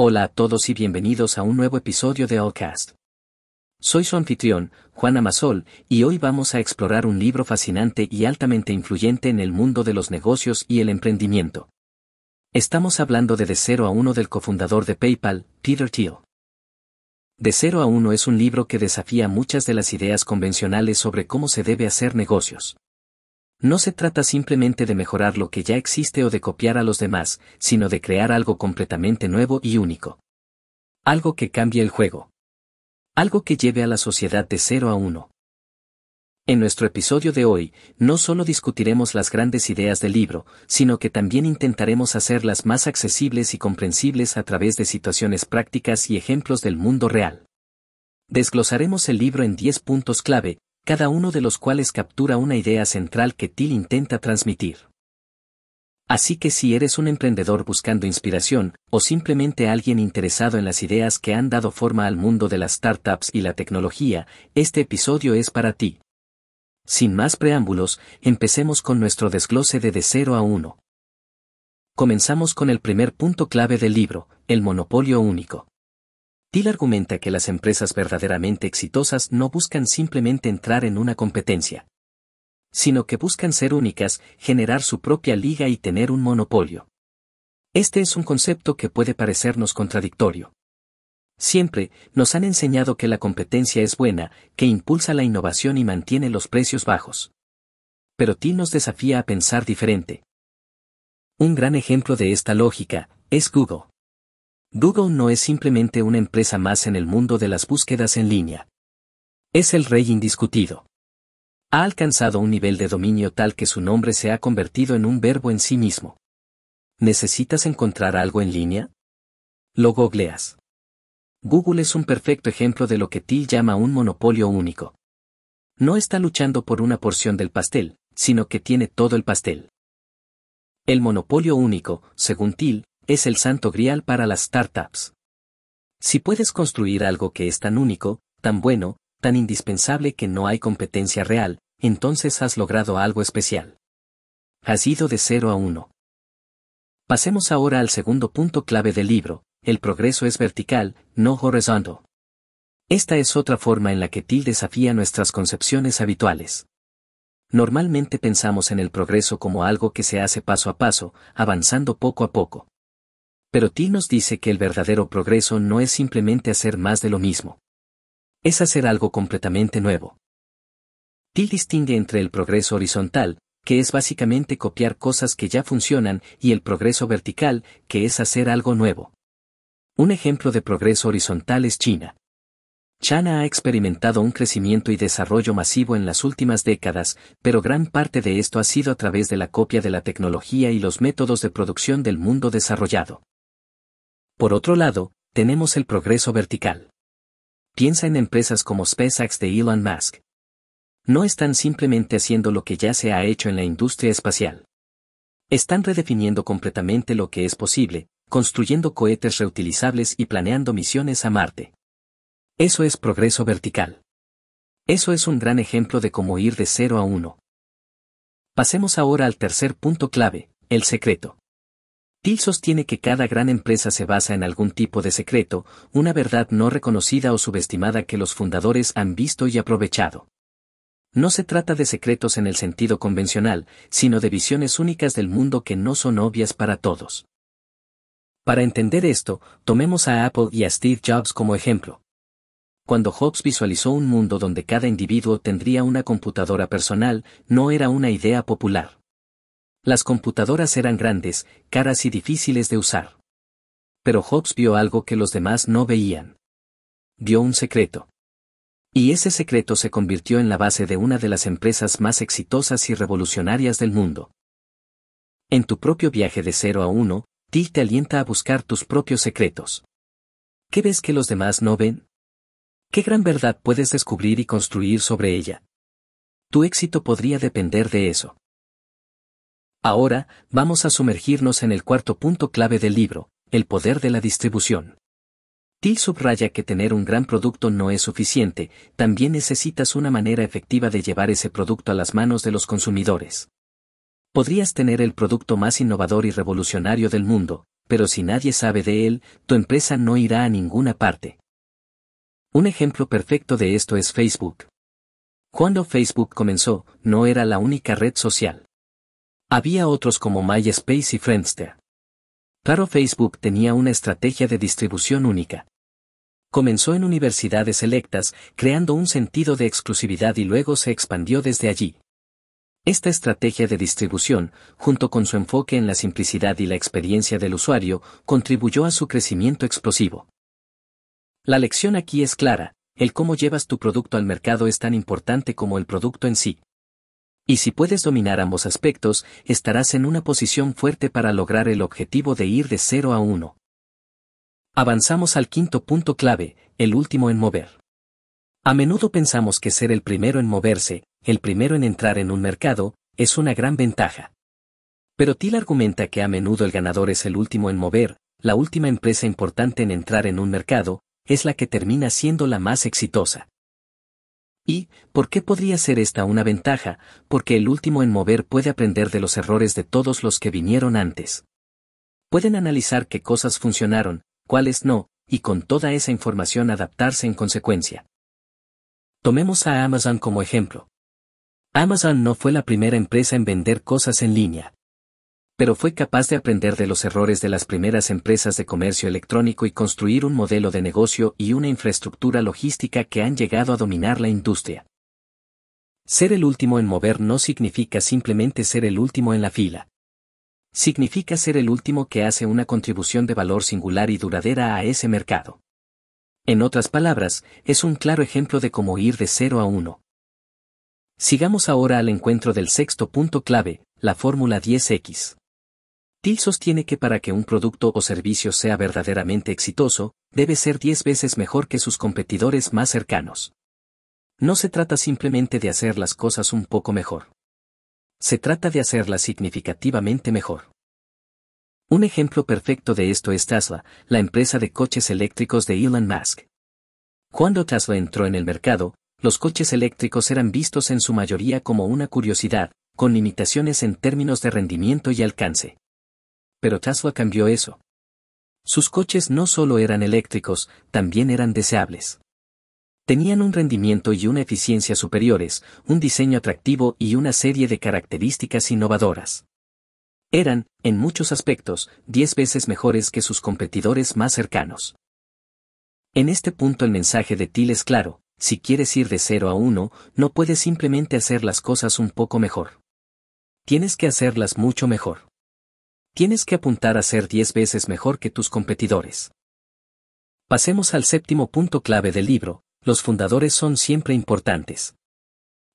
Hola a todos y bienvenidos a un nuevo episodio de Allcast. Soy su anfitrión, Juan Amasol, y hoy vamos a explorar un libro fascinante y altamente influyente en el mundo de los negocios y el emprendimiento. Estamos hablando de De 0 a 1 del cofundador de PayPal, Peter Thiel. De 0 a 1 es un libro que desafía muchas de las ideas convencionales sobre cómo se debe hacer negocios. No se trata simplemente de mejorar lo que ya existe o de copiar a los demás, sino de crear algo completamente nuevo y único. Algo que cambie el juego. Algo que lleve a la sociedad de 0 a 1. En nuestro episodio de hoy, no solo discutiremos las grandes ideas del libro, sino que también intentaremos hacerlas más accesibles y comprensibles a través de situaciones prácticas y ejemplos del mundo real. Desglosaremos el libro en 10 puntos clave, cada uno de los cuales captura una idea central que Till intenta transmitir. Así que si eres un emprendedor buscando inspiración, o simplemente alguien interesado en las ideas que han dado forma al mundo de las startups y la tecnología, este episodio es para ti. Sin más preámbulos, empecemos con nuestro desglose de de 0 a 1. Comenzamos con el primer punto clave del libro, el monopolio único. Till argumenta que las empresas verdaderamente exitosas no buscan simplemente entrar en una competencia, sino que buscan ser únicas, generar su propia liga y tener un monopolio. Este es un concepto que puede parecernos contradictorio. Siempre nos han enseñado que la competencia es buena, que impulsa la innovación y mantiene los precios bajos. Pero Till nos desafía a pensar diferente. Un gran ejemplo de esta lógica es Google. Google no es simplemente una empresa más en el mundo de las búsquedas en línea. Es el rey indiscutido. Ha alcanzado un nivel de dominio tal que su nombre se ha convertido en un verbo en sí mismo. ¿Necesitas encontrar algo en línea? Lo googleas. Google es un perfecto ejemplo de lo que Till llama un monopolio único. No está luchando por una porción del pastel, sino que tiene todo el pastel. El monopolio único, según Till, es el santo grial para las startups. Si puedes construir algo que es tan único, tan bueno, tan indispensable que no hay competencia real, entonces has logrado algo especial. Has ido de 0 a 1. Pasemos ahora al segundo punto clave del libro, el progreso es vertical, no horizontal. Esta es otra forma en la que Till desafía nuestras concepciones habituales. Normalmente pensamos en el progreso como algo que se hace paso a paso, avanzando poco a poco. Pero Till nos dice que el verdadero progreso no es simplemente hacer más de lo mismo. Es hacer algo completamente nuevo. Till distingue entre el progreso horizontal, que es básicamente copiar cosas que ya funcionan, y el progreso vertical, que es hacer algo nuevo. Un ejemplo de progreso horizontal es China. China ha experimentado un crecimiento y desarrollo masivo en las últimas décadas, pero gran parte de esto ha sido a través de la copia de la tecnología y los métodos de producción del mundo desarrollado. Por otro lado, tenemos el progreso vertical. Piensa en empresas como SpaceX de Elon Musk. No están simplemente haciendo lo que ya se ha hecho en la industria espacial. Están redefiniendo completamente lo que es posible, construyendo cohetes reutilizables y planeando misiones a Marte. Eso es progreso vertical. Eso es un gran ejemplo de cómo ir de 0 a 1. Pasemos ahora al tercer punto clave, el secreto. Till sostiene que cada gran empresa se basa en algún tipo de secreto, una verdad no reconocida o subestimada que los fundadores han visto y aprovechado. No se trata de secretos en el sentido convencional, sino de visiones únicas del mundo que no son obvias para todos. Para entender esto, tomemos a Apple y a Steve Jobs como ejemplo. Cuando Jobs visualizó un mundo donde cada individuo tendría una computadora personal, no era una idea popular. Las computadoras eran grandes, caras y difíciles de usar. Pero Hobbes vio algo que los demás no veían. Vio un secreto. Y ese secreto se convirtió en la base de una de las empresas más exitosas y revolucionarias del mundo. En tu propio viaje de 0 a 1, Till te alienta a buscar tus propios secretos. ¿Qué ves que los demás no ven? ¿Qué gran verdad puedes descubrir y construir sobre ella? Tu éxito podría depender de eso. Ahora, vamos a sumergirnos en el cuarto punto clave del libro, el poder de la distribución. Till subraya que tener un gran producto no es suficiente, también necesitas una manera efectiva de llevar ese producto a las manos de los consumidores. Podrías tener el producto más innovador y revolucionario del mundo, pero si nadie sabe de él, tu empresa no irá a ninguna parte. Un ejemplo perfecto de esto es Facebook. Cuando Facebook comenzó, no era la única red social. Había otros como MySpace y Friendster. Claro, Facebook tenía una estrategia de distribución única. Comenzó en universidades selectas, creando un sentido de exclusividad y luego se expandió desde allí. Esta estrategia de distribución, junto con su enfoque en la simplicidad y la experiencia del usuario, contribuyó a su crecimiento explosivo. La lección aquí es clara, el cómo llevas tu producto al mercado es tan importante como el producto en sí. Y si puedes dominar ambos aspectos, estarás en una posición fuerte para lograr el objetivo de ir de 0 a 1. Avanzamos al quinto punto clave, el último en mover. A menudo pensamos que ser el primero en moverse, el primero en entrar en un mercado, es una gran ventaja. Pero Till argumenta que a menudo el ganador es el último en mover, la última empresa importante en entrar en un mercado, es la que termina siendo la más exitosa. ¿Y por qué podría ser esta una ventaja? Porque el último en mover puede aprender de los errores de todos los que vinieron antes. Pueden analizar qué cosas funcionaron, cuáles no, y con toda esa información adaptarse en consecuencia. Tomemos a Amazon como ejemplo. Amazon no fue la primera empresa en vender cosas en línea. Pero fue capaz de aprender de los errores de las primeras empresas de comercio electrónico y construir un modelo de negocio y una infraestructura logística que han llegado a dominar la industria. Ser el último en mover no significa simplemente ser el último en la fila significa ser el último que hace una contribución de valor singular y duradera a ese mercado. En otras palabras, es un claro ejemplo de cómo ir de 0 a 1. Sigamos ahora al encuentro del sexto punto clave, la fórmula 10X. Till sostiene que para que un producto o servicio sea verdaderamente exitoso, debe ser 10 veces mejor que sus competidores más cercanos. No se trata simplemente de hacer las cosas un poco mejor. Se trata de hacerla significativamente mejor. Un ejemplo perfecto de esto es Tesla, la empresa de coches eléctricos de Elon Musk. Cuando Tesla entró en el mercado, los coches eléctricos eran vistos en su mayoría como una curiosidad, con limitaciones en términos de rendimiento y alcance. Pero Tesla cambió eso. Sus coches no solo eran eléctricos, también eran deseables. Tenían un rendimiento y una eficiencia superiores, un diseño atractivo y una serie de características innovadoras. Eran, en muchos aspectos, diez veces mejores que sus competidores más cercanos. En este punto el mensaje de Till es claro, si quieres ir de 0 a 1, no puedes simplemente hacer las cosas un poco mejor. Tienes que hacerlas mucho mejor. Tienes que apuntar a ser 10 veces mejor que tus competidores. Pasemos al séptimo punto clave del libro, los fundadores son siempre importantes.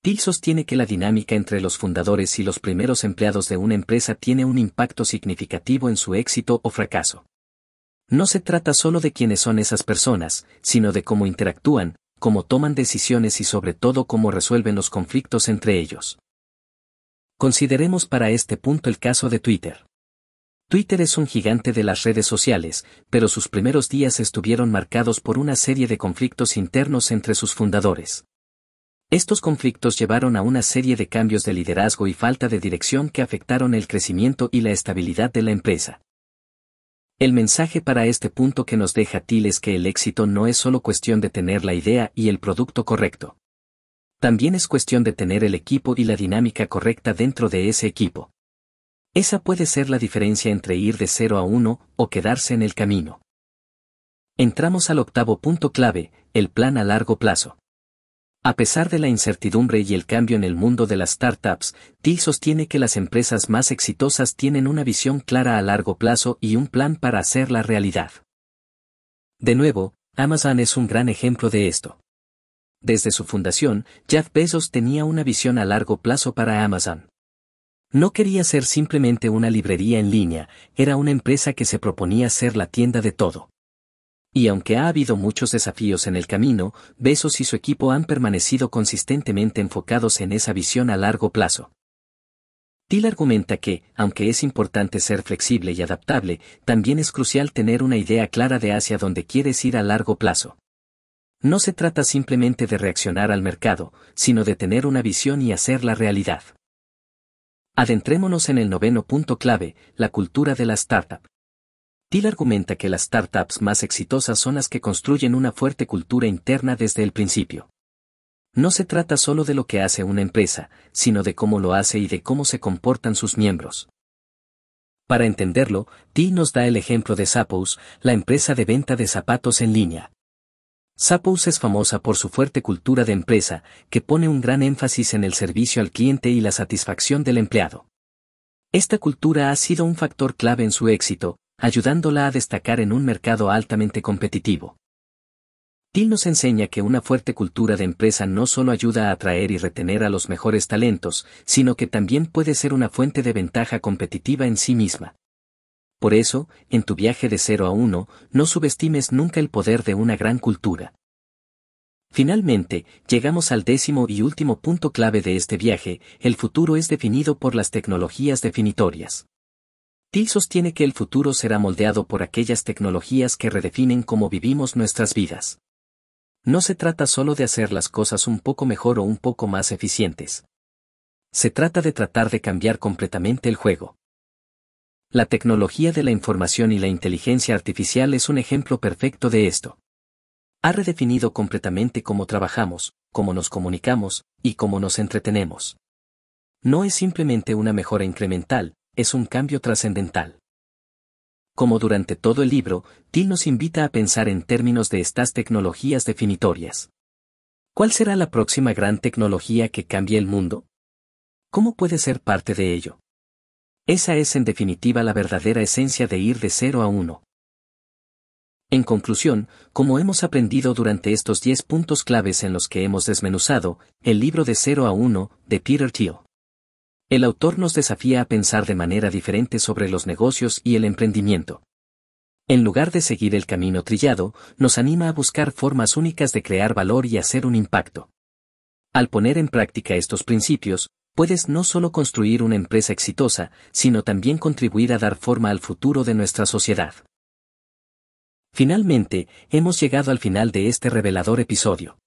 Till sostiene que la dinámica entre los fundadores y los primeros empleados de una empresa tiene un impacto significativo en su éxito o fracaso. No se trata solo de quiénes son esas personas, sino de cómo interactúan, cómo toman decisiones y sobre todo cómo resuelven los conflictos entre ellos. Consideremos para este punto el caso de Twitter. Twitter es un gigante de las redes sociales, pero sus primeros días estuvieron marcados por una serie de conflictos internos entre sus fundadores. Estos conflictos llevaron a una serie de cambios de liderazgo y falta de dirección que afectaron el crecimiento y la estabilidad de la empresa. El mensaje para este punto que nos deja Till es que el éxito no es solo cuestión de tener la idea y el producto correcto. También es cuestión de tener el equipo y la dinámica correcta dentro de ese equipo. Esa puede ser la diferencia entre ir de 0 a 1 o quedarse en el camino. Entramos al octavo punto clave, el plan a largo plazo. A pesar de la incertidumbre y el cambio en el mundo de las startups, Till sostiene que las empresas más exitosas tienen una visión clara a largo plazo y un plan para hacerla realidad. De nuevo, Amazon es un gran ejemplo de esto. Desde su fundación, Jeff Bezos tenía una visión a largo plazo para Amazon. No quería ser simplemente una librería en línea, era una empresa que se proponía ser la tienda de todo. Y aunque ha habido muchos desafíos en el camino, Besos y su equipo han permanecido consistentemente enfocados en esa visión a largo plazo. Till argumenta que, aunque es importante ser flexible y adaptable, también es crucial tener una idea clara de hacia dónde quieres ir a largo plazo. No se trata simplemente de reaccionar al mercado, sino de tener una visión y hacerla realidad. Adentrémonos en el noveno punto clave, la cultura de la startup. Till argumenta que las startups más exitosas son las que construyen una fuerte cultura interna desde el principio. No se trata solo de lo que hace una empresa, sino de cómo lo hace y de cómo se comportan sus miembros. Para entenderlo, Till nos da el ejemplo de Zappos, la empresa de venta de zapatos en línea. Zappos es famosa por su fuerte cultura de empresa, que pone un gran énfasis en el servicio al cliente y la satisfacción del empleado. Esta cultura ha sido un factor clave en su éxito, ayudándola a destacar en un mercado altamente competitivo. Till nos enseña que una fuerte cultura de empresa no solo ayuda a atraer y retener a los mejores talentos, sino que también puede ser una fuente de ventaja competitiva en sí misma. Por eso, en tu viaje de 0 a 1, no subestimes nunca el poder de una gran cultura. Finalmente, llegamos al décimo y último punto clave de este viaje, el futuro es definido por las tecnologías definitorias. Till sostiene que el futuro será moldeado por aquellas tecnologías que redefinen cómo vivimos nuestras vidas. No se trata solo de hacer las cosas un poco mejor o un poco más eficientes. Se trata de tratar de cambiar completamente el juego. La tecnología de la información y la inteligencia artificial es un ejemplo perfecto de esto. Ha redefinido completamente cómo trabajamos, cómo nos comunicamos, y cómo nos entretenemos. No es simplemente una mejora incremental, es un cambio trascendental. Como durante todo el libro, Till nos invita a pensar en términos de estas tecnologías definitorias. ¿Cuál será la próxima gran tecnología que cambie el mundo? ¿Cómo puede ser parte de ello? Esa es en definitiva la verdadera esencia de ir de cero a uno. En conclusión, como hemos aprendido durante estos 10 puntos claves en los que hemos desmenuzado, el libro de 0 a 1, de Peter Thiel. El autor nos desafía a pensar de manera diferente sobre los negocios y el emprendimiento. En lugar de seguir el camino trillado, nos anima a buscar formas únicas de crear valor y hacer un impacto. Al poner en práctica estos principios, puedes no solo construir una empresa exitosa, sino también contribuir a dar forma al futuro de nuestra sociedad. Finalmente, hemos llegado al final de este revelador episodio.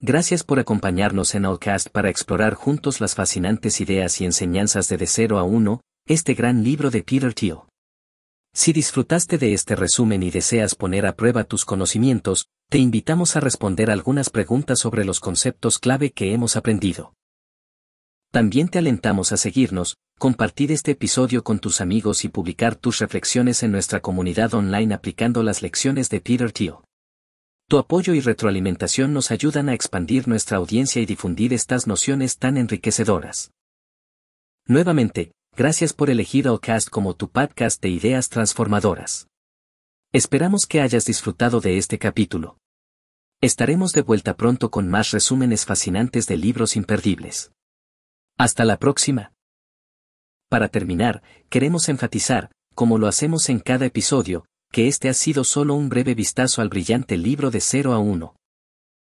Gracias por acompañarnos en Allcast para explorar juntos las fascinantes ideas y enseñanzas de De Cero a Uno, este gran libro de Peter Thiel. Si disfrutaste de este resumen y deseas poner a prueba tus conocimientos, te invitamos a responder algunas preguntas sobre los conceptos clave que hemos aprendido. También te alentamos a seguirnos, compartir este episodio con tus amigos y publicar tus reflexiones en nuestra comunidad online aplicando las lecciones de Peter Thiel. Tu apoyo y retroalimentación nos ayudan a expandir nuestra audiencia y difundir estas nociones tan enriquecedoras. Nuevamente, gracias por elegir Allcast como tu podcast de ideas transformadoras. Esperamos que hayas disfrutado de este capítulo. Estaremos de vuelta pronto con más resúmenes fascinantes de libros imperdibles. Hasta la próxima. Para terminar, queremos enfatizar, como lo hacemos en cada episodio, que este ha sido solo un breve vistazo al brillante libro de 0 a 1.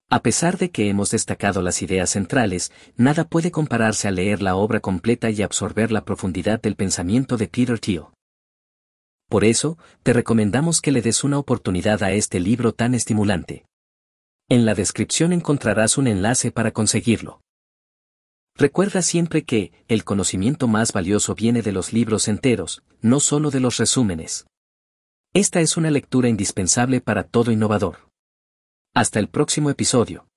A pesar de que hemos destacado las ideas centrales, nada puede compararse a leer la obra completa y absorber la profundidad del pensamiento de Peter Thiel. Por eso, te recomendamos que le des una oportunidad a este libro tan estimulante. En la descripción encontrarás un enlace para conseguirlo. Recuerda siempre que, el conocimiento más valioso viene de los libros enteros, no solo de los resúmenes. Esta es una lectura indispensable para todo innovador. Hasta el próximo episodio.